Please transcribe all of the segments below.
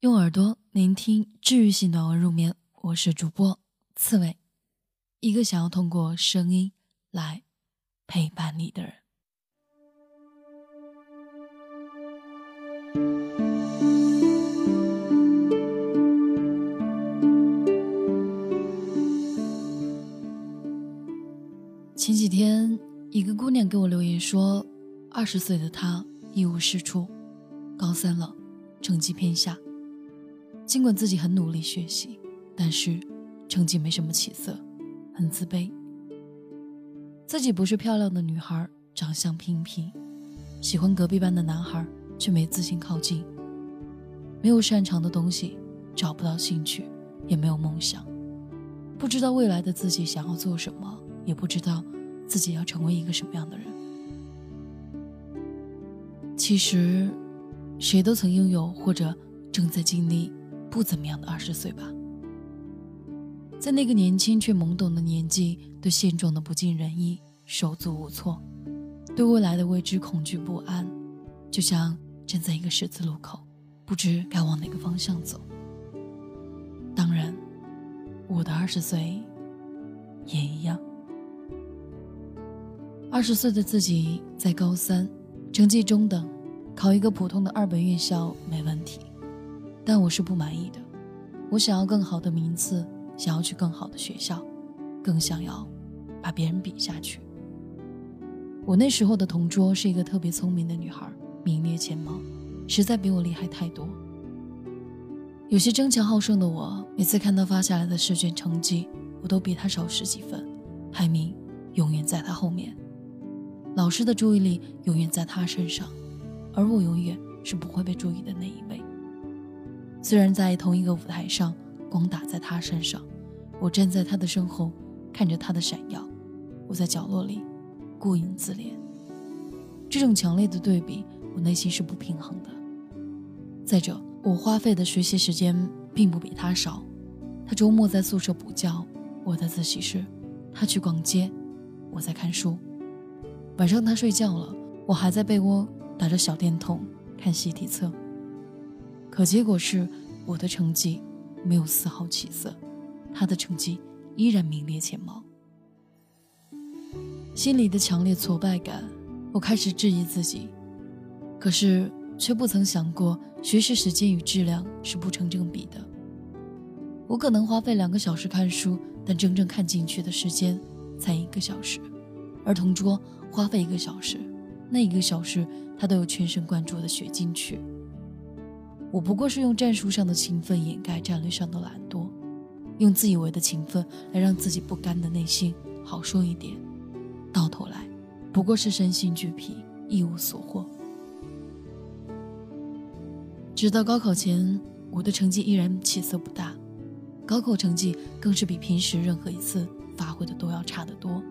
用耳朵聆听治愈系暖文入眠，我是主播刺猬，一个想要通过声音来陪伴你的人。前几天，一个姑娘给我留言说，二十岁的她一无是处，高三了，成绩偏下。尽管自己很努力学习，但是成绩没什么起色，很自卑。自己不是漂亮的女孩，长相平平，喜欢隔壁班的男孩，却没自信靠近。没有擅长的东西，找不到兴趣，也没有梦想，不知道未来的自己想要做什么，也不知道自己要成为一个什么样的人。其实，谁都曾拥有或者正在经历。不怎么样的二十岁吧，在那个年轻却懵懂的年纪，对现状的不尽人意，手足无措，对未来的未知恐惧不安，就像站在一个十字路口，不知该往哪个方向走。当然，我的二十岁也一样。二十岁的自己在高三，成绩中等，考一个普通的二本院校没问题。但我是不满意的，我想要更好的名次，想要去更好的学校，更想要把别人比下去。我那时候的同桌是一个特别聪明的女孩，名列前茅，实在比我厉害太多。有些争强好胜的我，每次看到发下来的试卷成绩，我都比她少十几分，排名永远在她后面，老师的注意力永远在她身上，而我永远是不会被注意的那一位。虽然在同一个舞台上，光打在他身上，我站在他的身后，看着他的闪耀，我在角落里顾影自怜。这种强烈的对比，我内心是不平衡的。再者，我花费的学习时间并不比他少，他周末在宿舍补觉，我在自习室；他去逛街，我在看书。晚上他睡觉了，我还在被窝打着小电筒看习题册。可结果是，我的成绩没有丝毫起色，他的成绩依然名列前茅。心里的强烈挫败感，我开始质疑自己，可是却不曾想过，学习时间与质量是不成正比的。我可能花费两个小时看书，但真正看进去的时间才一个小时，而同桌花费一个小时，那一个小时他都有全神贯注的学进去。我不过是用战术上的勤奋掩盖战略上的懒惰，用自以为的勤奋来让自己不甘的内心好受一点，到头来不过是身心俱疲，一无所获。直到高考前，我的成绩依然起色不大，高考成绩更是比平时任何一次发挥的都要差得多。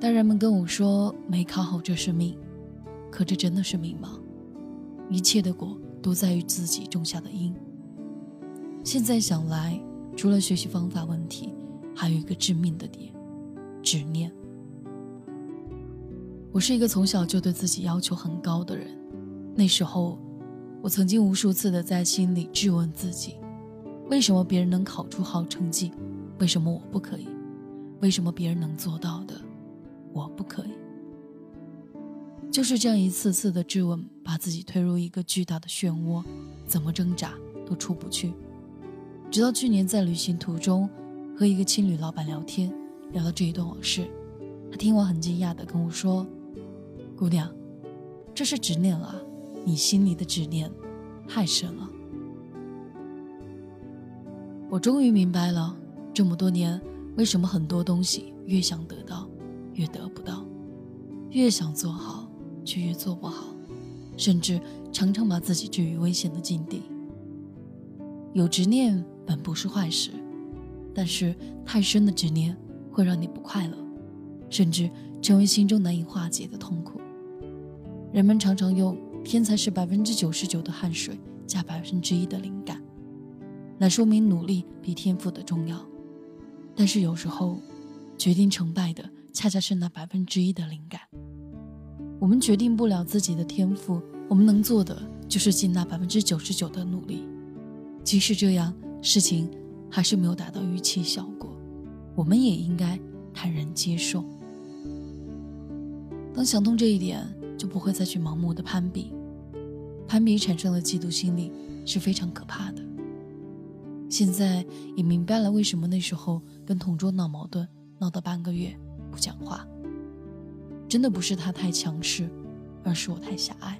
大人们跟我说没考好这是命，可这真的是命吗？一切的果。都在于自己种下的因。现在想来，除了学习方法问题，还有一个致命的点：执念。我是一个从小就对自己要求很高的人，那时候，我曾经无数次的在心里质问自己：为什么别人能考出好成绩，为什么我不可以？为什么别人能做到的，我不可以？就是这样一次次的质问，把自己推入一个巨大的漩涡，怎么挣扎都出不去。直到去年在旅行途中和一个青旅老板聊天，聊到这一段往事，他听完很惊讶的跟我说：“姑娘，这是执念啊，你心里的执念太深了。”我终于明白了，这么多年为什么很多东西越想得到越得不到，越想做好。却越做不好，甚至常常把自己置于危险的境地。有执念本不是坏事，但是太深的执念会让你不快乐，甚至成为心中难以化解的痛苦。人们常常用“天才是百分之九十九的汗水加百分之一的灵感”来说明努力比天赋的重要，但是有时候，决定成败的恰恰是那百分之一的灵感。我们决定不了自己的天赋，我们能做的就是尽那百分之九十九的努力。即使这样，事情还是没有达到预期效果，我们也应该坦然接受。当想通这一点，就不会再去盲目的攀比。攀比产生的嫉妒心理是非常可怕的。现在也明白了为什么那时候跟同桌闹矛盾，闹到半个月不讲话。真的不是他太强势，而是我太狭隘。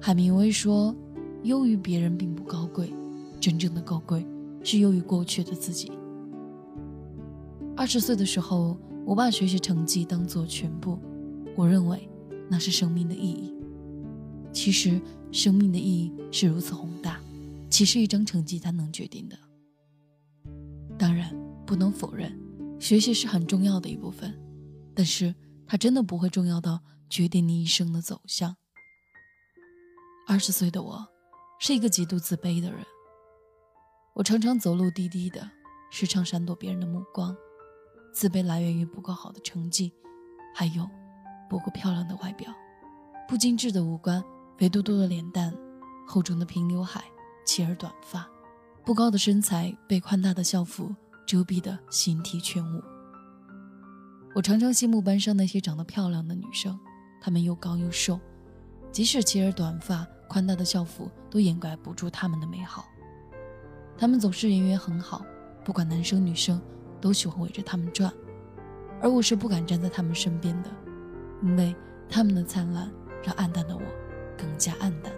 海明威说：“优于别人并不高贵，真正的高贵是优于过去的自己。”二十岁的时候，我把学习成绩当做全部，我认为那是生命的意义。其实，生命的意义是如此宏大，岂是一张成绩单能决定的？当然，不能否认，学习是很重要的一部分，但是它真的不会重要到决定你一生的走向。二十岁的我，是一个极度自卑的人，我常常走路低低的，时常闪躲别人的目光。自卑来源于不够好的成绩，还有不够漂亮的外表，不精致的五官。肥嘟嘟的脸蛋，厚重的平刘海，齐耳短发，不高的身材被宽大的校服遮蔽的形体全无。我常常羡慕班上那些长得漂亮的女生，她们又高又瘦，即使齐耳短发、宽大的校服都掩盖不住她们的美好。她们总是人缘很好，不管男生女生都喜欢围着她们转，而我是不敢站在她们身边的，因为她们的灿烂让暗淡的我。更加暗淡。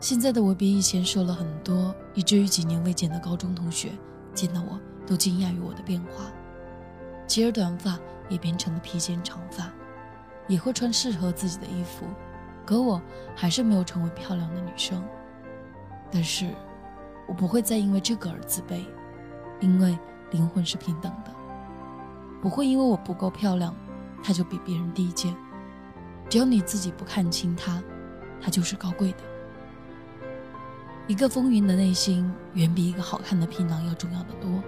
现在的我比以前瘦了很多，以至于几年未见的高中同学见到我都惊讶于我的变化。齐耳短发也变成了披肩长发，也会穿适合自己的衣服，可我还是没有成为漂亮的女生。但是，我不会再因为这个而自卑，因为灵魂是平等的，不会因为我不够漂亮，她就比别人低贱。只要你自己不看清他，他就是高贵的。一个丰盈的内心，远比一个好看的皮囊要重要的多。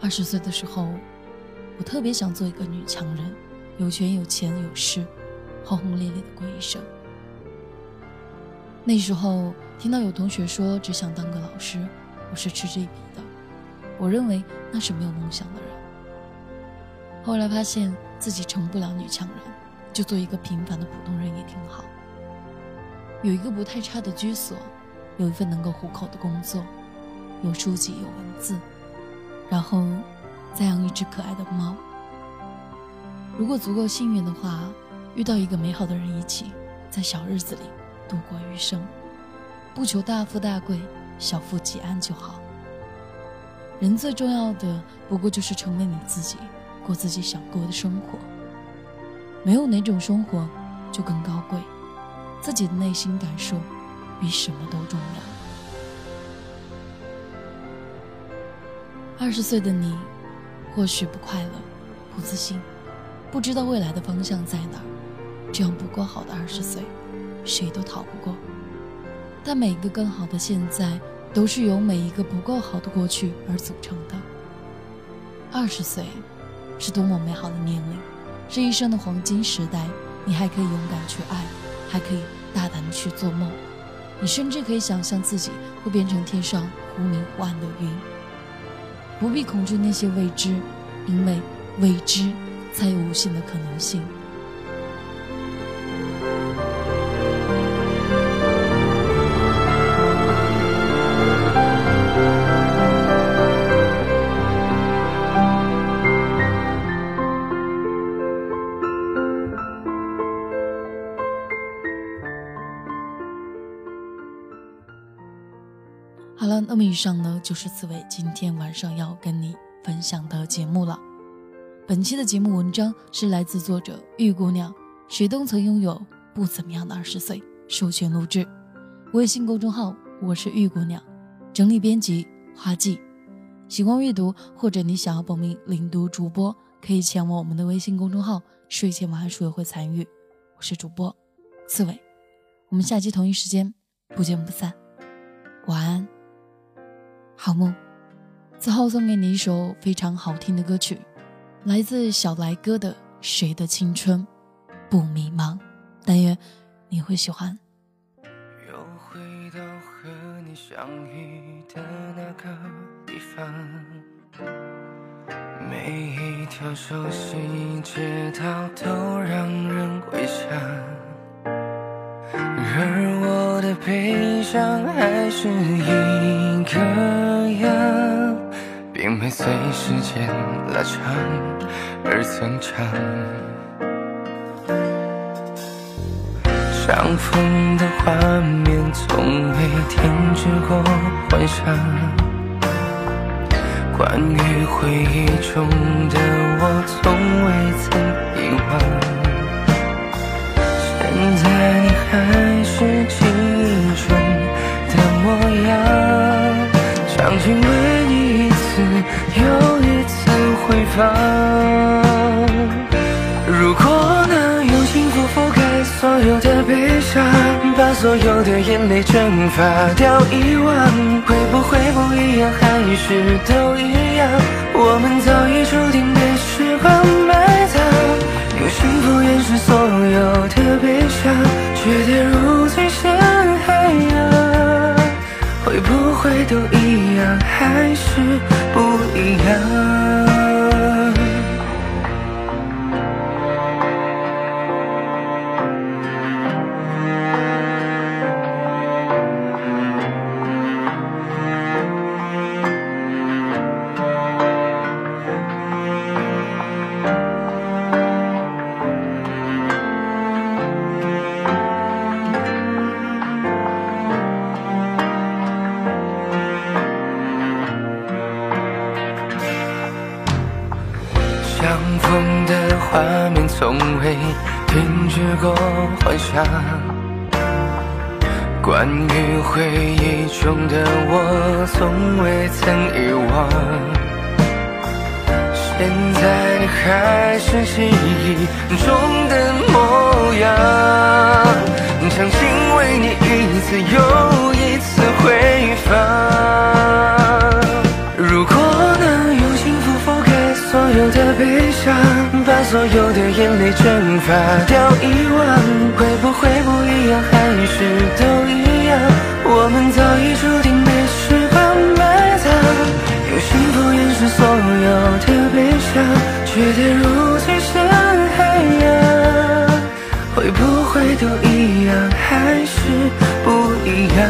二十岁的时候，我特别想做一个女强人，有权有钱有势，轰轰烈烈的过一生。那时候听到有同学说只想当个老师，我是嗤之以鼻的。我认为那是没有梦想的人。后来发现。自己成不了女强人，就做一个平凡的普通人也挺好。有一个不太差的居所，有一份能够糊口的工作，有书籍有文字，然后再养一只可爱的猫。如果足够幸运的话，遇到一个美好的人一起，在小日子里度过余生，不求大富大贵，小富即安就好。人最重要的不过就是成为你自己。过自己想过的生活，没有哪种生活就更高贵。自己的内心感受比什么都重要。二十岁的你，或许不快乐、不自信，不知道未来的方向在哪儿。这样不够好的二十岁，谁都逃不过。但每一个更好的现在，都是由每一个不够好的过去而组成的。二十岁。是多么美好的年龄，是一生的黄金时代。你还可以勇敢去爱，还可以大胆的去做梦。你甚至可以想象自己会变成天上忽明忽暗的云。不必恐惧那些未知，因为未知才有无限的可能性。以上呢就是刺猬今天晚上要跟你分享的节目了。本期的节目文章是来自作者玉姑娘，谁都曾拥有不怎么样的二十岁，授权录制，微信公众号我是玉姑娘，整理编辑花季。喜欢阅读或者你想要报名领读主播，可以前往我们的微信公众号，睡前晚安书也会参与。我是主播刺猬，我们下期同一时间不见不散，晚安。好梦，最后送给你一首非常好听的歌曲，来自小来哥的《谁的青春不迷茫？但愿你会喜欢。又回到和你相遇的那个地方，每一条熟悉街道都让人回想，而我的悲伤还是一个样，并没随时间拉长而增长。相逢的画面从未停止过幻想，关于回忆中的我从未曾遗忘。现在你还是记忆中的模样，将近为你一次又一次回放。如果能用幸福覆盖所有的悲伤，把所有的眼泪蒸发掉遗忘，会不会不一样？还是都一样？我们早已注定被时光埋，幸福掩饰所有的悲伤，却跌入最深海洋。会不会都一样？还是不一样？停止过幻想，关于回忆中的我从未曾遗忘。现在你还是记忆中的模样，将心为你一次又一次回放。如果能用幸福覆盖所有的悲想，把所有的眼泪蒸发掉遗忘，会不会不一样？还是都一样？我们早已注定被时光埋葬，用幸福掩饰所有的悲伤，却跌入最深海洋。会不会都一样？还是不一样？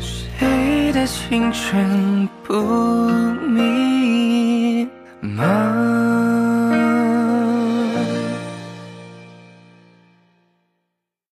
谁的青春不？